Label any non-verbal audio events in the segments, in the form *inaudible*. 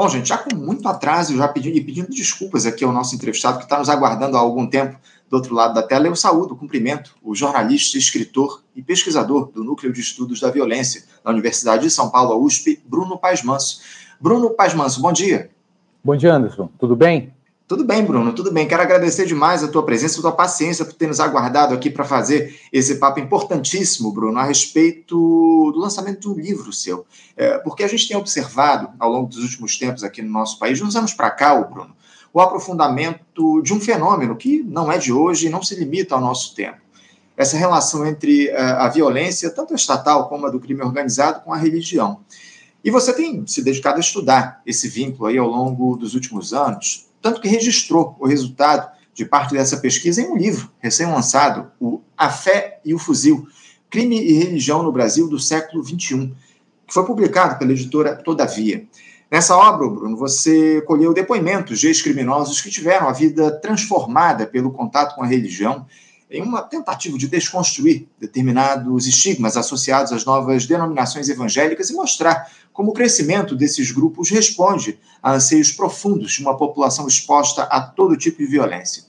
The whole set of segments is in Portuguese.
Bom, gente, já com muito atraso, já pedindo e pedindo desculpas aqui ao nosso entrevistado que está nos aguardando há algum tempo do outro lado da tela, eu saúdo, cumprimento o jornalista, escritor e pesquisador do Núcleo de Estudos da Violência da Universidade de São Paulo, a USP, Bruno Paz Manso. Bruno Paz Manso, bom dia. Bom dia, Anderson. Tudo bem? Tudo bem, Bruno, tudo bem. Quero agradecer demais a tua presença, a tua paciência por ter nos aguardado aqui para fazer esse papo importantíssimo, Bruno, a respeito do lançamento um livro seu. É, porque a gente tem observado ao longo dos últimos tempos aqui no nosso país, uns anos para cá, Bruno, o aprofundamento de um fenômeno que não é de hoje e não se limita ao nosso tempo. Essa relação entre é, a violência, tanto a estatal como a do crime organizado, com a religião. E você tem se dedicado a estudar esse vínculo aí ao longo dos últimos anos, tanto que registrou o resultado de parte dessa pesquisa em um livro recém-lançado, o A Fé e o Fuzil, Crime e Religião no Brasil do século XXI, que foi publicado pela editora Todavia. Nessa obra, Bruno, você colheu depoimentos de ex-criminosos que tiveram a vida transformada pelo contato com a religião em uma tentativa de desconstruir determinados estigmas associados às novas denominações evangélicas e mostrar como o crescimento desses grupos responde a anseios profundos de uma população exposta a todo tipo de violência.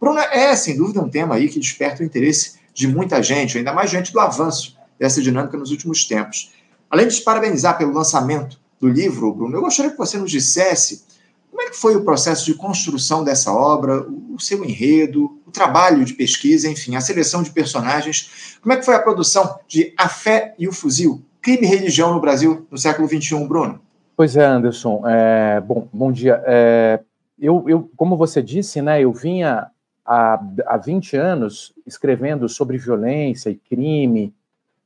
Bruna, é sem dúvida um tema aí que desperta o interesse de muita gente, ainda mais diante do avanço dessa dinâmica nos últimos tempos. Além de te parabenizar pelo lançamento do livro, Bruno, eu gostaria que você nos dissesse como é que foi o processo de construção dessa obra, o seu enredo, o trabalho de pesquisa, enfim, a seleção de personagens? Como é que foi a produção de A Fé e o Fuzil, crime e religião no Brasil no século XXI, Bruno? Pois é, Anderson. É, bom, bom dia. É, eu, eu, como você disse, né, eu vinha há, há 20 anos escrevendo sobre violência e crime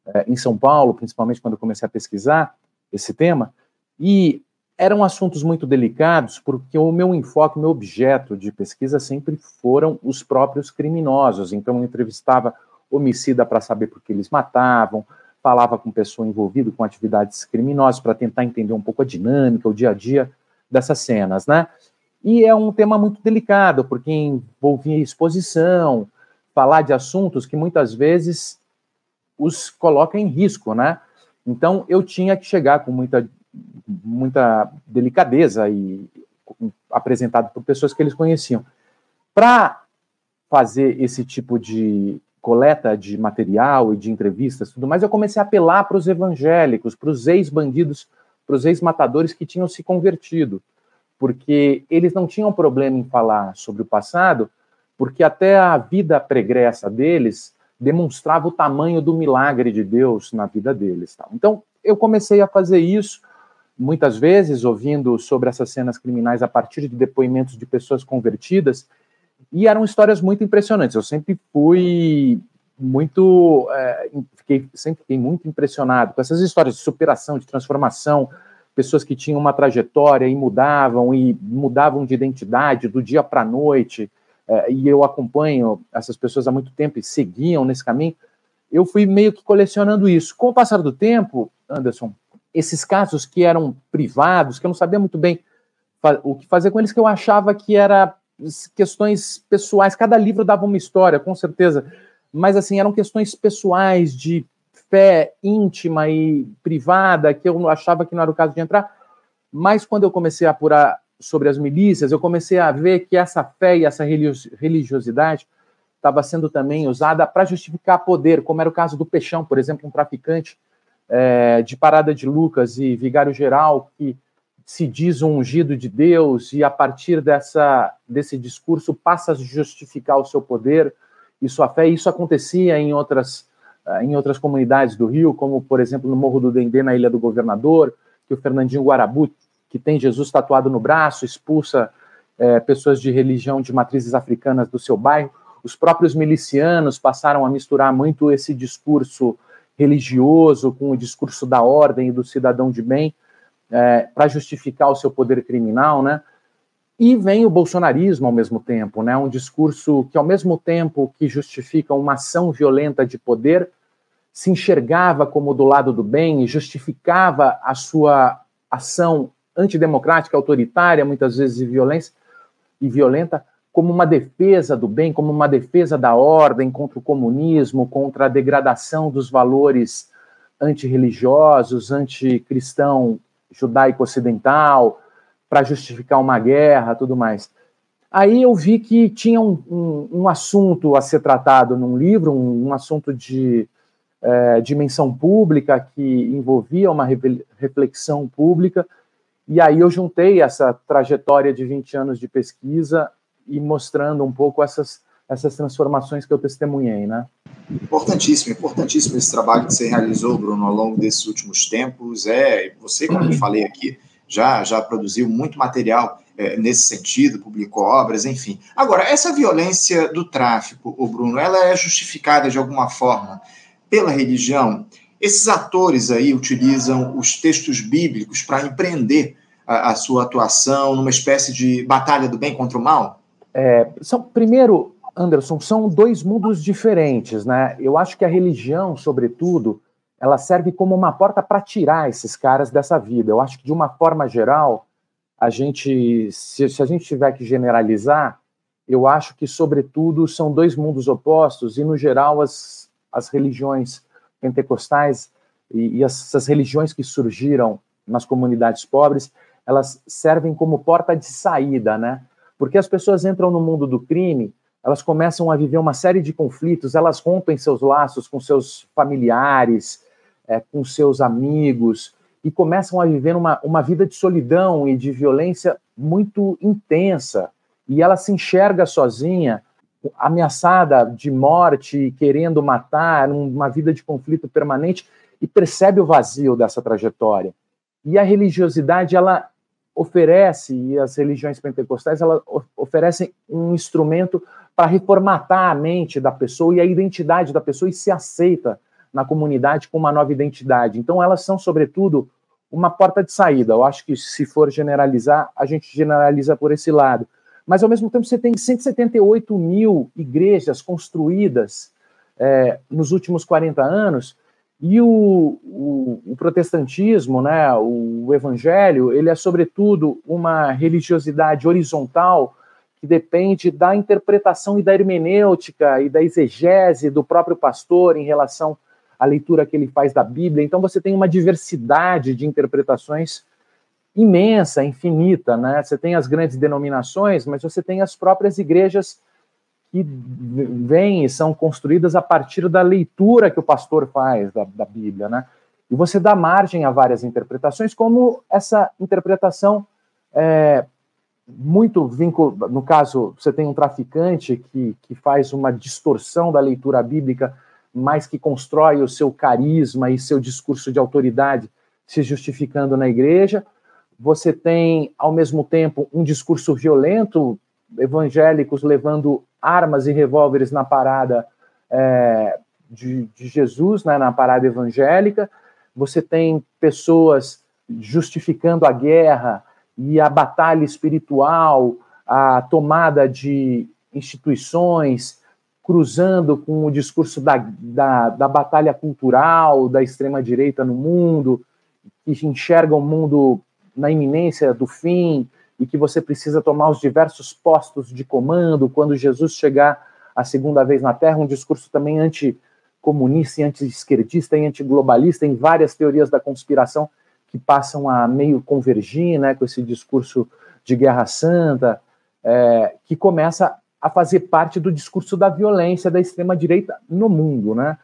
é, em São Paulo, principalmente quando comecei a pesquisar esse tema, e eram assuntos muito delicados, porque o meu enfoque, o meu objeto de pesquisa sempre foram os próprios criminosos. Então, eu entrevistava homicida para saber por que eles matavam, falava com pessoa envolvida com atividades criminosas para tentar entender um pouco a dinâmica, o dia a dia dessas cenas, né? E é um tema muito delicado, porque envolvia exposição, falar de assuntos que muitas vezes os coloca em risco, né? Então, eu tinha que chegar com muita muita delicadeza e apresentado por pessoas que eles conheciam. Para fazer esse tipo de coleta de material e de entrevistas, tudo mais, eu comecei a apelar para os evangélicos, para os ex-bandidos, para os ex-matadores que tinham se convertido, porque eles não tinham problema em falar sobre o passado, porque até a vida pregressa deles demonstrava o tamanho do milagre de Deus na vida deles. Então, eu comecei a fazer isso, muitas vezes ouvindo sobre essas cenas criminais a partir de depoimentos de pessoas convertidas, e eram histórias muito impressionantes. Eu sempre fui muito, é, fiquei, sempre fiquei muito impressionado com essas histórias de superação, de transformação, pessoas que tinham uma trajetória e mudavam, e mudavam de identidade do dia para a noite, é, e eu acompanho essas pessoas há muito tempo e seguiam nesse caminho, eu fui meio que colecionando isso. Com o passar do tempo, Anderson, esses casos que eram privados, que eu não sabia muito bem o que fazer com eles, que eu achava que era questões pessoais. Cada livro dava uma história, com certeza, mas assim eram questões pessoais de fé íntima e privada que eu achava que não era o caso de entrar. Mas quando eu comecei a apurar sobre as milícias, eu comecei a ver que essa fé e essa religiosidade estava sendo também usada para justificar poder, como era o caso do Peixão, por exemplo, um traficante é, de Parada de Lucas e Vigário Geral, que se diz um ungido de Deus e a partir dessa, desse discurso passa a justificar o seu poder e sua fé. Isso acontecia em outras, é, em outras comunidades do Rio, como, por exemplo, no Morro do Dendê, na Ilha do Governador, que o Fernandinho Guarabu, que tem Jesus tatuado no braço, expulsa é, pessoas de religião de matrizes africanas do seu bairro. Os próprios milicianos passaram a misturar muito esse discurso religioso com o discurso da ordem e do cidadão de bem é, para justificar o seu poder criminal, né? E vem o bolsonarismo ao mesmo tempo, né? Um discurso que, ao mesmo tempo que justifica uma ação violenta de poder, se enxergava como do lado do bem e justificava a sua ação antidemocrática, autoritária, muitas vezes e violência e violenta, como uma defesa do bem, como uma defesa da ordem contra o comunismo, contra a degradação dos valores antirreligiosos, anticristão judaico ocidental, para justificar uma guerra, tudo mais. Aí eu vi que tinha um, um, um assunto a ser tratado num livro, um, um assunto de é, dimensão pública que envolvia uma reflexão pública, e aí eu juntei essa trajetória de 20 anos de pesquisa e mostrando um pouco essas, essas transformações que eu testemunhei, né? Importantíssimo, importantíssimo esse trabalho que você realizou, Bruno, ao longo desses últimos tempos. É, você, como eu falei aqui, já, já produziu muito material é, nesse sentido, publicou obras, enfim. Agora, essa violência do tráfico, o Bruno, ela é justificada de alguma forma pela religião? Esses atores aí utilizam os textos bíblicos para empreender a, a, sua atuação numa espécie de batalha do bem contra o mal? É, são, primeiro, Anderson, são dois mundos diferentes, né? Eu acho que a religião, sobretudo, ela serve como uma porta para tirar esses caras dessa vida. Eu acho que, de uma forma geral, a gente, se, se a gente tiver que generalizar, eu acho que, sobretudo, são dois mundos opostos e, no geral, as, as religiões pentecostais e, e essas religiões que surgiram nas comunidades pobres, elas servem como porta de saída, né? Porque as pessoas entram no mundo do crime, elas começam a viver uma série de conflitos, elas rompem seus laços com seus familiares, é, com seus amigos, e começam a viver uma, uma vida de solidão e de violência muito intensa. E ela se enxerga sozinha, ameaçada de morte, querendo matar, uma vida de conflito permanente, e percebe o vazio dessa trajetória. E a religiosidade, ela oferece, e as religiões pentecostais, ela oferecem um instrumento para reformatar a mente da pessoa e a identidade da pessoa e se aceita na comunidade com uma nova identidade. Então, elas são, sobretudo, uma porta de saída. Eu acho que, se for generalizar, a gente generaliza por esse lado. Mas, ao mesmo tempo, você tem 178 mil igrejas construídas é, nos últimos 40 anos, e o, o, o, protestantismo, né, o evangelho, ele é, sobretudo, uma religiosidade horizontal que depende da interpretação e da hermenêutica e da exegese do próprio pastor em relação à leitura que ele faz da Bíblia. Então você tem uma diversidade de interpretações imensa, infinita, né? Você tem as grandes denominações, mas você tem as próprias igrejas que vêm e são construídas a partir da leitura que o pastor faz da, da Bíblia, né? E você dá margem a várias interpretações, como essa interpretação é, muito vínculo. No caso, você tem um traficante que, que faz uma distorção da leitura bíblica, mas que constrói o seu carisma e seu discurso de autoridade se justificando na igreja. Você tem, ao mesmo tempo, um discurso violento, evangélicos levando armas e revólveres na parada é, de, de Jesus, né, na parada evangélica. Você tem pessoas justificando a guerra e a batalha espiritual, a tomada de instituições, cruzando com o discurso da, da, da batalha cultural da extrema-direita no mundo, que enxerga o mundo na iminência do fim e que você precisa tomar os diversos postos de comando quando Jesus chegar a segunda vez na Terra, um discurso também anticomunista, anti-esquerdista e antiglobalista, em várias teorias da conspiração que passam a meio convergir né, com esse discurso de guerra santa, é, que começa a fazer parte do discurso da violência da extrema-direita no mundo. Né?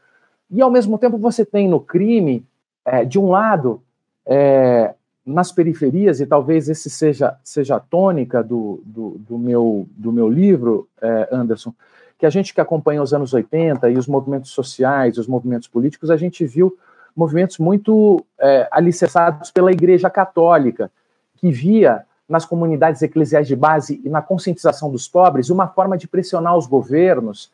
E, ao mesmo tempo, você tem no crime, é, de um lado, é, nas periferias, e talvez esse seja, seja a tônica do, do, do meu, do meu livro, é, Anderson, que a gente que acompanha os anos 80 e os movimentos sociais, os movimentos políticos, a gente viu movimentos muito é, alicerçados pela Igreja Católica, que via nas comunidades eclesiais de base e na conscientização dos pobres uma forma de pressionar os governos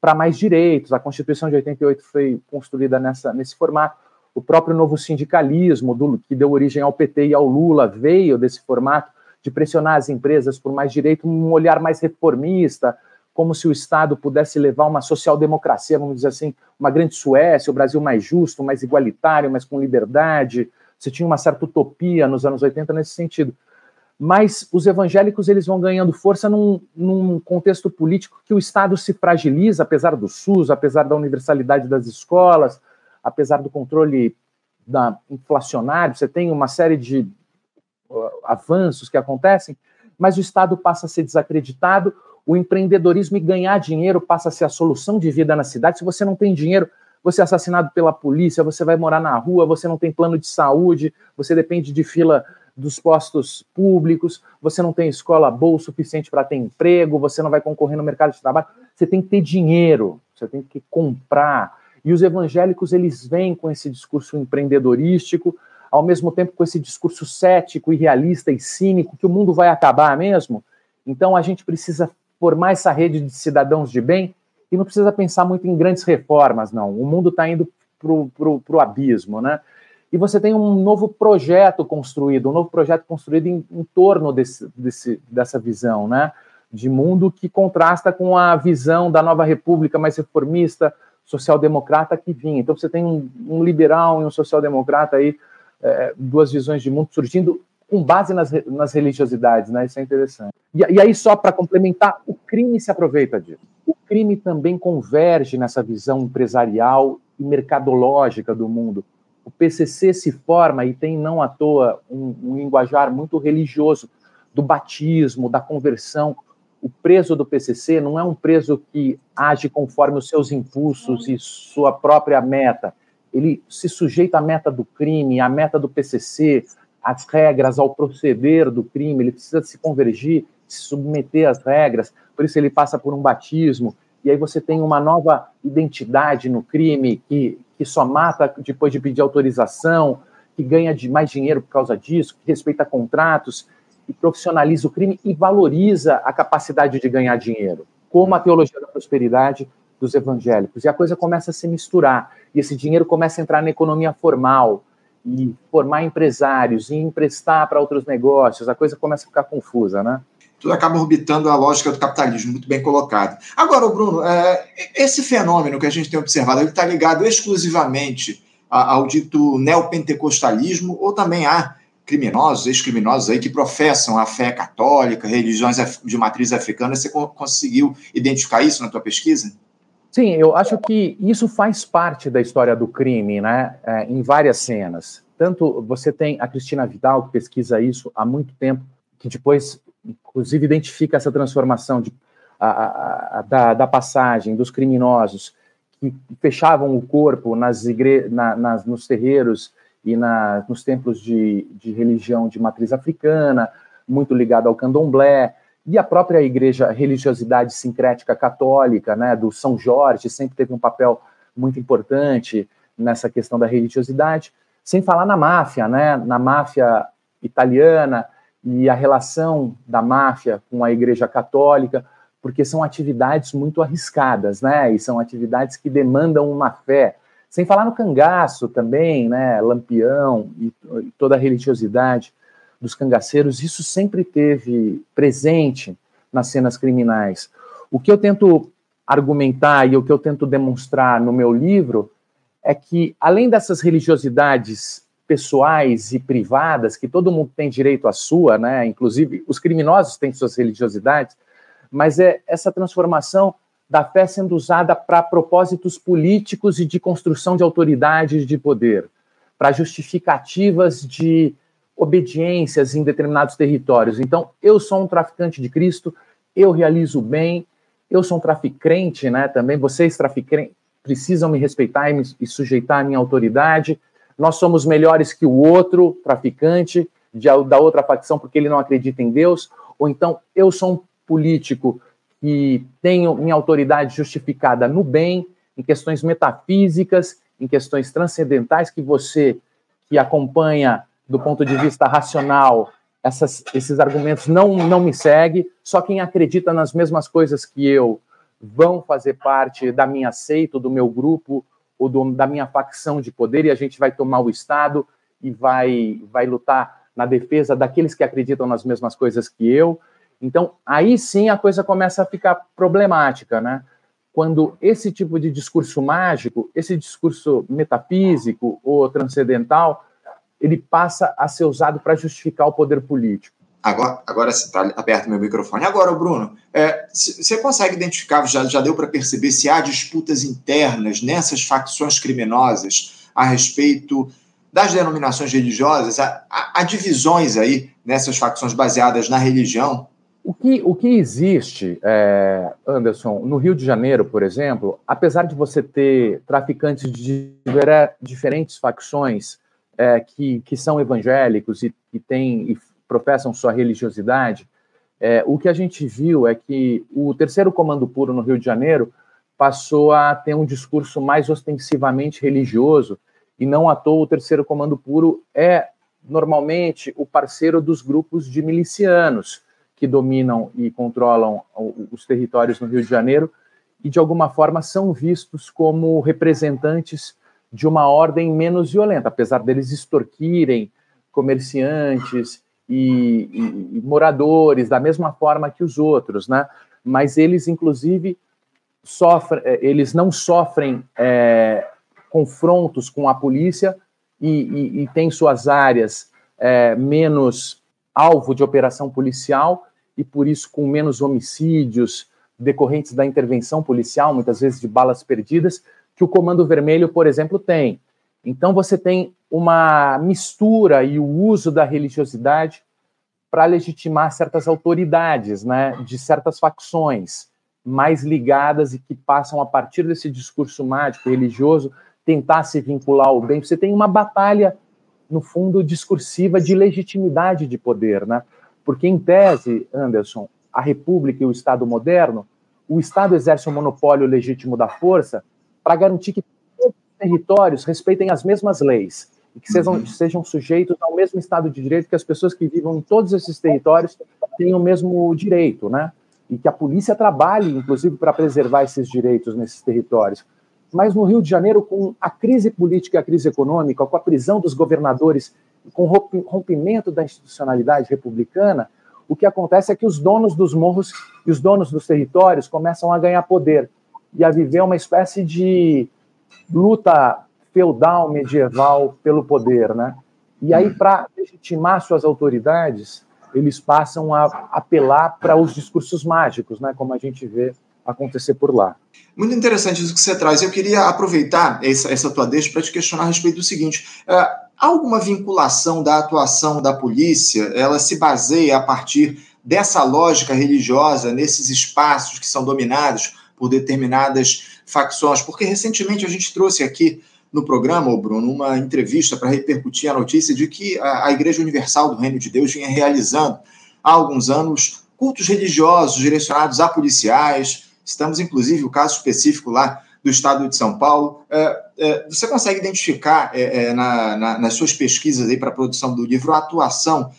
para mais direitos. A Constituição de 88 foi construída nessa, nesse formato. O próprio novo sindicalismo, do, que deu origem ao PT e ao Lula, veio desse formato de pressionar as empresas por mais direito, um olhar mais reformista, como se o Estado pudesse levar uma social-democracia, vamos dizer assim, uma grande Suécia, o Brasil mais justo, mais igualitário, mais com liberdade. Você tinha uma certa utopia nos anos 80 nesse sentido. Mas os evangélicos eles vão ganhando força num, num contexto político que o Estado se fragiliza, apesar do SUS, apesar da universalidade das escolas, apesar do controle da inflacionário. Você tem uma série de avanços que acontecem, mas o Estado passa a ser desacreditado, o empreendedorismo e ganhar dinheiro passa a ser a solução de vida na cidade. Se você não tem dinheiro, você é assassinado pela polícia, você vai morar na rua, você não tem plano de saúde, você depende de fila dos postos públicos, você não tem escola boa o suficiente para ter emprego, você não vai concorrer no mercado de trabalho. Você tem que ter dinheiro, você tem que comprar. E os evangélicos, eles vêm com esse discurso empreendedorístico, ao mesmo tempo com esse discurso cético e realista e cínico, que o mundo vai acabar mesmo. Então a gente precisa formar essa rede de cidadãos de bem e não precisa pensar muito em grandes reformas, não. O mundo está indo para o abismo, né? E você tem um novo projeto construído, um novo projeto construído em, em torno desse, desse, dessa visão, né? De mundo que contrasta com a visão da nova república mais reformista, social-democrata que vinha. Então você tem um, um liberal e um social-democrata aí, é, duas visões de mundo surgindo com base nas, nas religiosidades, né? Isso é interessante. E, e aí, só para complementar, o crime se aproveita disso. O crime também converge nessa visão empresarial e mercadológica do mundo. O PCC se forma e tem, não à toa, um, um linguajar muito religioso do batismo, da conversão. O preso do PCC não é um preso que age conforme os seus impulsos e sua própria meta. Ele se sujeita à meta do crime, à meta do PCC, as regras, ao proceder do crime, ele precisa se convergir, se submeter às regras, por isso ele passa por um batismo, e aí você tem uma nova identidade no crime que, que só mata depois de pedir autorização, que ganha de mais dinheiro por causa disso, que respeita contratos, e profissionaliza o crime e valoriza a capacidade de ganhar dinheiro, como a teologia da prosperidade dos evangélicos. E a coisa começa a se misturar, e esse dinheiro começa a entrar na economia formal, e formar empresários e emprestar para outros negócios, a coisa começa a ficar confusa, né? Tudo acaba orbitando a lógica do capitalismo, muito bem colocado. Agora, Bruno, é, esse fenômeno que a gente tem observado, ele está ligado exclusivamente ao dito neopentecostalismo ou também há criminosos, ex-criminosos aí que professam a fé católica, religiões de matriz africana. Você conseguiu identificar isso na tua pesquisa? Sim, eu acho que isso faz parte da história do crime, né? É, em várias cenas. Tanto você tem a Cristina Vidal, que pesquisa isso há muito tempo, que depois, inclusive, identifica essa transformação de, a, a, a, da, da, passagem dos criminosos que fechavam o corpo nas igre... Na, nas, nos terreiros e na, nos templos de, de religião de matriz africana, muito ligado ao candomblé e a própria igreja, religiosidade sincrética católica, né, do São Jorge, sempre teve um papel muito importante nessa questão da religiosidade, sem falar na máfia, né, na máfia italiana e a relação da máfia com a igreja católica, porque são atividades muito arriscadas, né, e são atividades que demandam uma fé. Sem falar no cangaço também, né, lampião e toda a religiosidade dos cangaceiros, isso sempre teve presente nas cenas criminais. O que eu tento argumentar e o que eu tento demonstrar no meu livro é que, além dessas religiosidades pessoais e privadas, que todo mundo tem direito à sua, né? inclusive os criminosos têm suas religiosidades, mas é essa transformação da fé sendo usada para propósitos políticos e de construção de autoridades de poder, para justificativas de obediências em determinados territórios. Então, eu sou um traficante de Cristo, eu realizo bem, eu sou um traficante, né? Também vocês traficantes precisam me respeitar e, me, e sujeitar à minha autoridade. Nós somos melhores que o outro traficante de, da outra facção porque ele não acredita em Deus. Ou então, eu sou um político que tenho minha autoridade justificada no bem, em questões metafísicas, em questões transcendentais que você que acompanha do ponto de vista racional, essas, esses argumentos não, não me seguem. Só quem acredita nas mesmas coisas que eu vão fazer parte da minha seita, do meu grupo, ou do, da minha facção de poder, e a gente vai tomar o Estado e vai, vai lutar na defesa daqueles que acreditam nas mesmas coisas que eu. Então, aí sim a coisa começa a ficar problemática, né? Quando esse tipo de discurso mágico, esse discurso metafísico ou transcendental, ele passa a ser usado para justificar o poder político. Agora, agora está aberto meu microfone. Agora, Bruno, é, você consegue identificar, já, já deu para perceber se há disputas internas nessas facções criminosas a respeito das denominações religiosas? Há, há, há divisões aí nessas facções baseadas na religião? O que, o que existe, é, Anderson, no Rio de Janeiro, por exemplo, apesar de você ter traficantes de diferentes facções é, que, que são evangélicos e, e, tem, e professam sua religiosidade, é, o que a gente viu é que o terceiro comando puro no Rio de Janeiro passou a ter um discurso mais ostensivamente religioso, e não à toa o terceiro comando puro é normalmente o parceiro dos grupos de milicianos que dominam e controlam os territórios no Rio de Janeiro e, de alguma forma, são vistos como representantes de uma ordem menos violenta, apesar deles extorquirem comerciantes e, e, e moradores da mesma forma que os outros, né? Mas eles, inclusive, sofrem, é, eles não sofrem é, confrontos com a polícia e, e, e têm suas áreas é, menos alvo de operação policial e por isso com menos homicídios decorrentes da intervenção policial, muitas vezes de balas perdidas, que o Comando Vermelho, por exemplo, tem. Então você tem uma mistura e o uso da religiosidade para legitimar certas autoridades, né, de certas facções mais ligadas e que passam a partir desse discurso mágico religioso tentar se vincular ao bem. Você tem uma batalha no fundo, discursiva de legitimidade de poder, né? Porque, em tese, Anderson, a República e o Estado moderno, o Estado exerce o um monopólio legítimo da força para garantir que todos os territórios respeitem as mesmas leis e que sejam, uhum. sejam sujeitos ao mesmo Estado de Direito, que as pessoas que vivam em todos esses territórios tenham o mesmo direito, né? E que a polícia trabalhe, inclusive, para preservar esses direitos nesses territórios. Mas no Rio de Janeiro, com a crise política e a crise econômica, com a prisão dos governadores, com o rompimento da institucionalidade republicana, o que acontece é que os donos dos morros e os donos dos territórios começam a ganhar poder e a viver uma espécie de luta feudal medieval pelo poder, né? E aí, para legitimar suas autoridades, eles passam a apelar para os discursos mágicos, né? Como a gente vê acontecer por lá. Muito interessante isso que você traz. Eu queria aproveitar essa, essa tua deixa para te questionar a respeito do seguinte: há alguma vinculação da atuação da polícia? Ela se baseia a partir dessa lógica religiosa nesses espaços que são dominados por determinadas facções? Porque recentemente a gente trouxe aqui no programa, Bruno, uma entrevista para repercutir a notícia de que a, Igreja Universal do Reino de Deus vinha realizando há alguns anos cultos religiosos direcionados a policiais, Estamos, inclusive, o caso específico lá do estado de São Paulo. É, é, você consegue identificar é, na, na, nas suas pesquisas para a produção do livro a atuação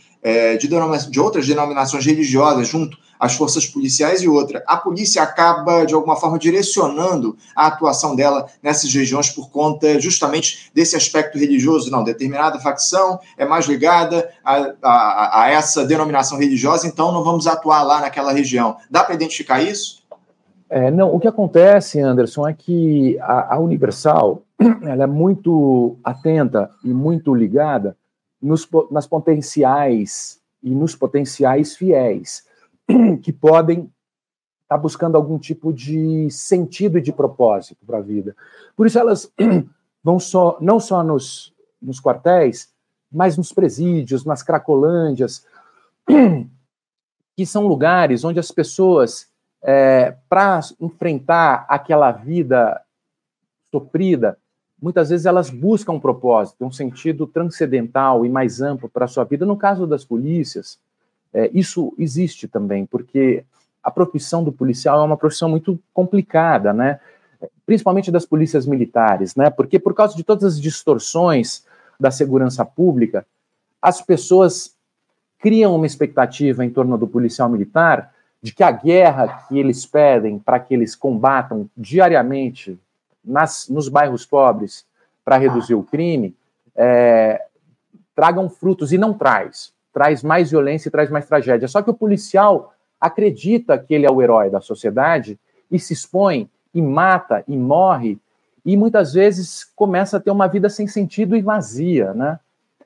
de, de, outras denominações religiosas junto às forças policiais e outra. A polícia acaba, de alguma forma, direcionando a atuação dela nessas regiões por conta justamente desse aspecto religioso. Não, determinada facção é mais ligada a, a, a essa denominação religiosa, então não vamos atuar lá naquela região. Dá para identificar isso? É, não, o que acontece, Anderson, é que a, a, Universal *clears throat* ela é muito atenta e muito ligada nos, nas potenciais e nos potenciais fiéis *clears throat* que podem estar tá buscando algum tipo de sentido e de propósito para a vida. Por isso elas *clears throat* vão só não só nos, nos quartéis, mas nos presídios, nas cracolândias, que são lugares onde as pessoas é, para enfrentar aquela vida sofrida, muitas vezes elas buscam um propósito, um sentido transcendental e mais amplo para a sua vida. No caso das polícias, é, isso existe também, porque a profissão do policial é uma profissão muito complicada, né? Principalmente das polícias militares, né? Porque por causa de todas as distorções da segurança pública, as pessoas criam uma expectativa em torno do policial militar de que a guerra que eles pedem para que eles combatam diariamente nas, nos bairros pobres para reduzir o crime é, tragam frutos e não traz. Traz mais violência e traz mais tragédia. Só que o policial acredita que ele é o herói da sociedade e se expõe e mata e morre e muitas vezes começa a ter uma vida sem sentido e vazia, né?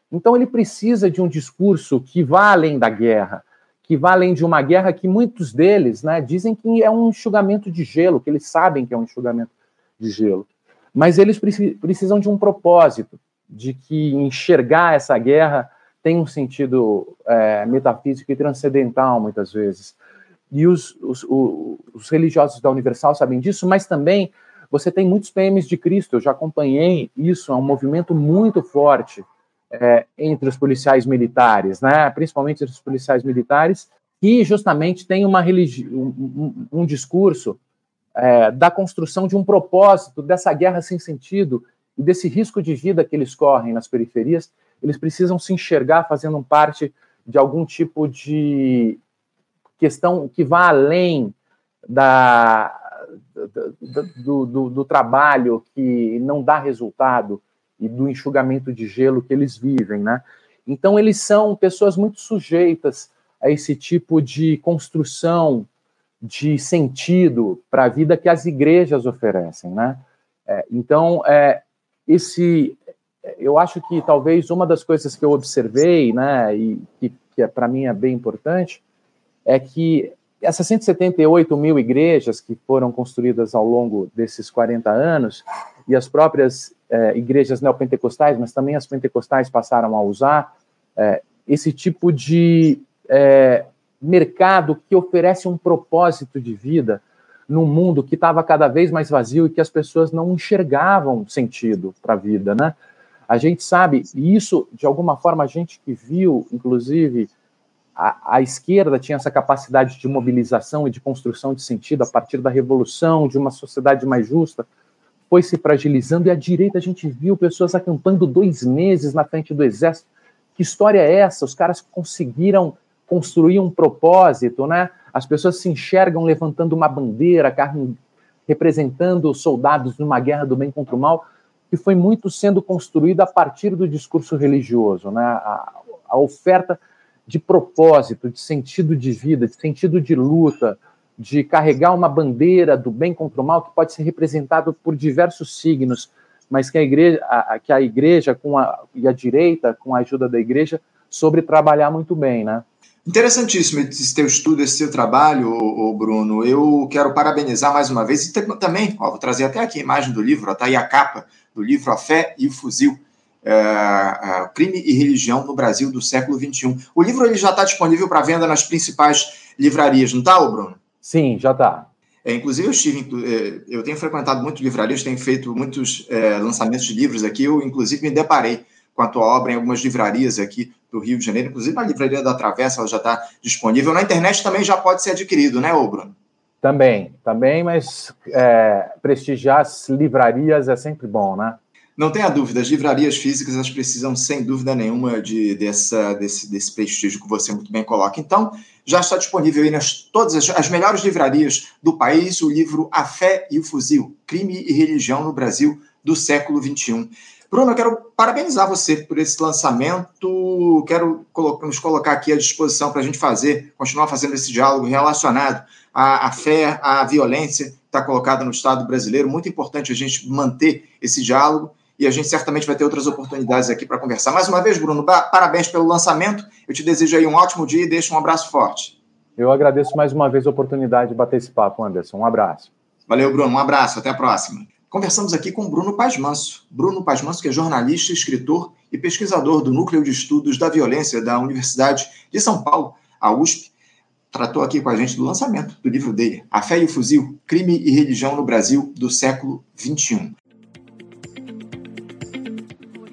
Então ele precisa de um discurso que vá além da guerra, que valem de uma guerra que muitos deles né, dizem que é um enxugamento de gelo, que eles sabem que é um enxugamento de gelo. Mas eles precisam de um propósito, de que enxergar essa guerra tem um sentido é, metafísico e transcendental, muitas vezes. E os, os, os, religiosos da Universal sabem disso, mas também você tem muitos PMs de Cristo, eu já acompanhei isso, é um movimento muito forte é, entre os policiais militares, né? principalmente entre os policiais militares, que justamente tem uma religi um, um, discurso é, da construção de um propósito dessa guerra sem sentido e desse risco de vida que eles correm nas periferias, eles precisam se enxergar fazendo parte de algum tipo de questão que vá além da, do, do, do, trabalho que não dá resultado e do enxugamento de gelo que eles vivem, né? Então eles são pessoas muito sujeitas a esse tipo de construção de sentido para a vida que as igrejas oferecem, né? É, então, é, esse, eu acho que talvez uma das coisas que eu observei, né, e que, que é, para mim é bem importante, é que essas 178 mil igrejas que foram construídas ao longo desses 40 anos, e as próprias é, igrejas neopentecostais, mas também as pentecostais passaram a usar é, esse tipo de é, mercado que oferece um propósito de vida num mundo que estava cada vez mais vazio e que as pessoas não enxergavam sentido para a vida, né? A gente sabe, e isso, de alguma forma, a gente que viu, inclusive, a, a, esquerda tinha essa capacidade de mobilização e de construção de sentido a partir da revolução, de uma sociedade mais justa, foi se fragilizando, e a direita a gente viu pessoas acampando dois meses na frente do exército. Que história é essa? Os caras conseguiram construir um propósito, né? As pessoas se enxergam levantando uma bandeira, representando soldados numa guerra do bem contra o mal, que foi muito sendo construída a partir do discurso religioso, né? A, a oferta de propósito, de sentido de vida, de sentido de luta, de carregar uma bandeira do bem contra o mal que pode ser representado por diversos signos, mas que a igreja, a, que a igreja com a, e a direita, com a ajuda da igreja, sobre trabalhar muito bem, né? Interessantíssimo esse teu estudo, esse teu trabalho, ô, Bruno. Eu quero parabenizar mais uma vez e também, ó, vou trazer até aqui a imagem do livro, está aí a capa do livro A Fé e o Fuzil é, é, Crime e Religião no Brasil do século XXI. O livro ele já está disponível para venda nas principais livrarias, não está, Bruno? Sim, já está. É, inclusive, eu, estive, é, eu tenho frequentado muito livrarias, tenho feito muitos é, lançamentos de livros aqui. Eu, inclusive, me deparei com a tua obra em algumas livrarias aqui do Rio de Janeiro. Inclusive, a livraria da Travessa ela já está disponível. Na internet também já pode ser adquirido, né, ô Bruno? Também, também, mas é, prestigiar as livrarias é sempre bom, né? Não tenha dúvida, as livrarias físicas elas precisam, sem dúvida nenhuma, de, dessa, desse, desse prestígio que você muito bem coloca. Então, já está disponível aí nas todas as, as melhores livrarias do país o livro A Fé e o Fuzil, Crime e Religião no Brasil do século XXI. Bruno, eu quero parabenizar você por esse lançamento. Quero nos colocar aqui à disposição para a gente fazer, continuar fazendo esse diálogo relacionado à, à fé, à violência que está colocada no Estado brasileiro. Muito importante a gente manter esse diálogo e a gente certamente vai ter outras oportunidades aqui para conversar. Mais uma vez, Bruno, parabéns pelo lançamento. Eu te desejo aí um ótimo dia e deixo um abraço forte. Eu agradeço mais uma vez a oportunidade de bater esse papo, Anderson. Um abraço. Valeu, Bruno. Um abraço. Até a próxima. Conversamos aqui com Bruno Pasmanso. Bruno Pasmanso, que é jornalista, escritor e pesquisador do Núcleo de Estudos da Violência da Universidade de São Paulo, a USP, tratou aqui com a gente do lançamento do livro dele, A Fé e o Fuzil, Crime e Religião no Brasil do século XXI.